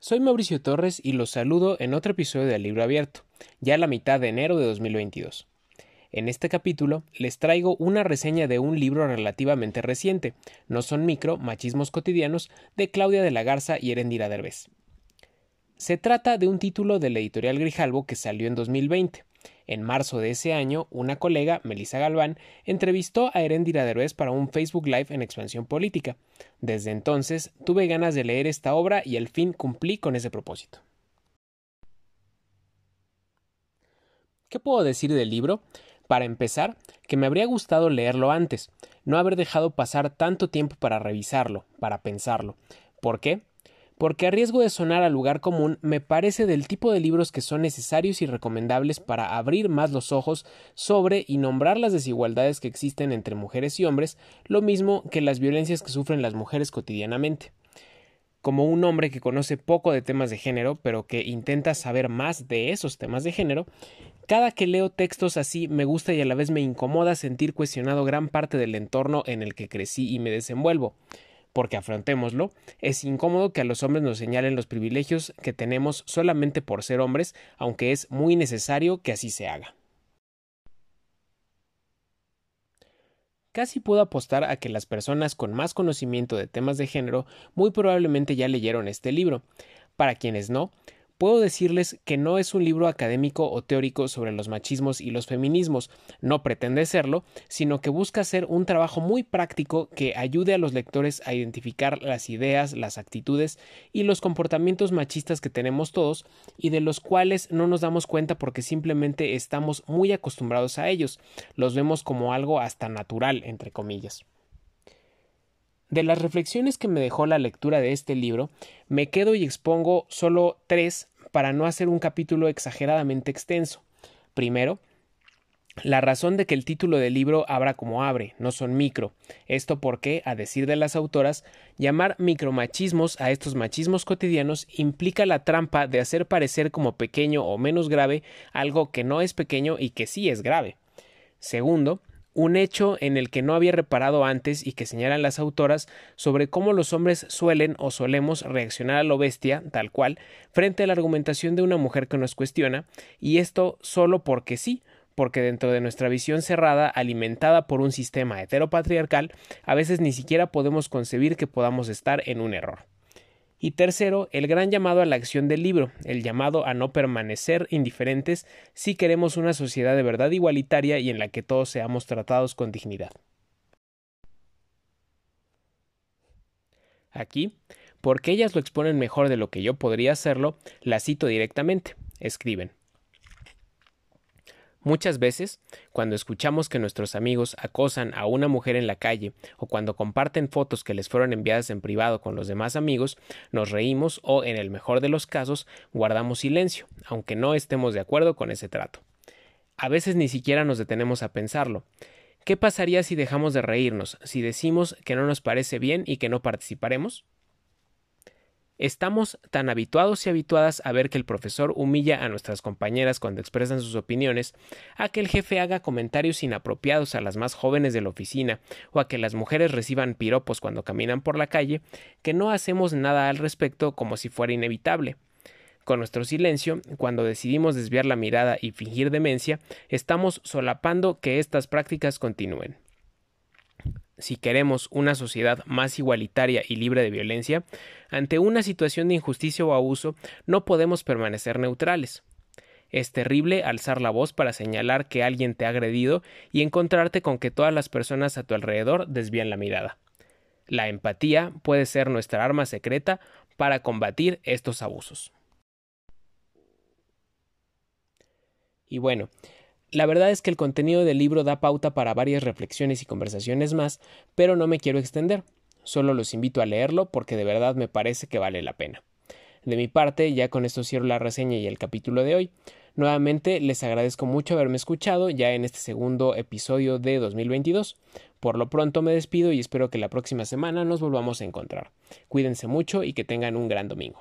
Soy Mauricio Torres y los saludo en otro episodio del Libro Abierto, ya la mitad de enero de 2022. En este capítulo les traigo una reseña de un libro relativamente reciente, No son micro, machismos cotidianos, de Claudia de la Garza y Erendira Derbez. Se trata de un título de la editorial Grijalbo que salió en 2020. En marzo de ese año, una colega, Melissa Galván, entrevistó a Erendira Derbez para un Facebook Live en Expansión Política. Desde entonces tuve ganas de leer esta obra y al fin cumplí con ese propósito. ¿Qué puedo decir del libro? Para empezar, que me habría gustado leerlo antes, no haber dejado pasar tanto tiempo para revisarlo, para pensarlo. ¿Por qué? Porque a riesgo de sonar al lugar común, me parece del tipo de libros que son necesarios y recomendables para abrir más los ojos sobre y nombrar las desigualdades que existen entre mujeres y hombres, lo mismo que las violencias que sufren las mujeres cotidianamente. Como un hombre que conoce poco de temas de género, pero que intenta saber más de esos temas de género, cada que leo textos así me gusta y a la vez me incomoda sentir cuestionado gran parte del entorno en el que crecí y me desenvuelvo porque afrontémoslo, es incómodo que a los hombres nos señalen los privilegios que tenemos solamente por ser hombres, aunque es muy necesario que así se haga. Casi puedo apostar a que las personas con más conocimiento de temas de género muy probablemente ya leyeron este libro. Para quienes no, puedo decirles que no es un libro académico o teórico sobre los machismos y los feminismos, no pretende serlo, sino que busca ser un trabajo muy práctico que ayude a los lectores a identificar las ideas, las actitudes y los comportamientos machistas que tenemos todos y de los cuales no nos damos cuenta porque simplemente estamos muy acostumbrados a ellos, los vemos como algo hasta natural, entre comillas. De las reflexiones que me dejó la lectura de este libro, me quedo y expongo solo tres para no hacer un capítulo exageradamente extenso. Primero, la razón de que el título del libro abra como abre, no son micro. Esto porque, a decir de las autoras, llamar micromachismos a estos machismos cotidianos implica la trampa de hacer parecer como pequeño o menos grave algo que no es pequeño y que sí es grave. Segundo, un hecho en el que no había reparado antes y que señalan las autoras sobre cómo los hombres suelen o solemos reaccionar a lo bestia, tal cual, frente a la argumentación de una mujer que nos cuestiona, y esto solo porque sí, porque dentro de nuestra visión cerrada, alimentada por un sistema heteropatriarcal, a veces ni siquiera podemos concebir que podamos estar en un error. Y tercero, el gran llamado a la acción del libro, el llamado a no permanecer indiferentes si queremos una sociedad de verdad igualitaria y en la que todos seamos tratados con dignidad. Aquí, porque ellas lo exponen mejor de lo que yo podría hacerlo, la cito directamente. Escriben. Muchas veces, cuando escuchamos que nuestros amigos acosan a una mujer en la calle o cuando comparten fotos que les fueron enviadas en privado con los demás amigos, nos reímos o, en el mejor de los casos, guardamos silencio, aunque no estemos de acuerdo con ese trato. A veces ni siquiera nos detenemos a pensarlo. ¿Qué pasaría si dejamos de reírnos, si decimos que no nos parece bien y que no participaremos? Estamos tan habituados y habituadas a ver que el profesor humilla a nuestras compañeras cuando expresan sus opiniones, a que el jefe haga comentarios inapropiados a las más jóvenes de la oficina, o a que las mujeres reciban piropos cuando caminan por la calle, que no hacemos nada al respecto como si fuera inevitable. Con nuestro silencio, cuando decidimos desviar la mirada y fingir demencia, estamos solapando que estas prácticas continúen si queremos una sociedad más igualitaria y libre de violencia, ante una situación de injusticia o abuso no podemos permanecer neutrales. Es terrible alzar la voz para señalar que alguien te ha agredido y encontrarte con que todas las personas a tu alrededor desvían la mirada. La empatía puede ser nuestra arma secreta para combatir estos abusos. Y bueno, la verdad es que el contenido del libro da pauta para varias reflexiones y conversaciones más, pero no me quiero extender. Solo los invito a leerlo porque de verdad me parece que vale la pena. De mi parte, ya con esto cierro la reseña y el capítulo de hoy. Nuevamente les agradezco mucho haberme escuchado ya en este segundo episodio de 2022. Por lo pronto me despido y espero que la próxima semana nos volvamos a encontrar. Cuídense mucho y que tengan un gran domingo.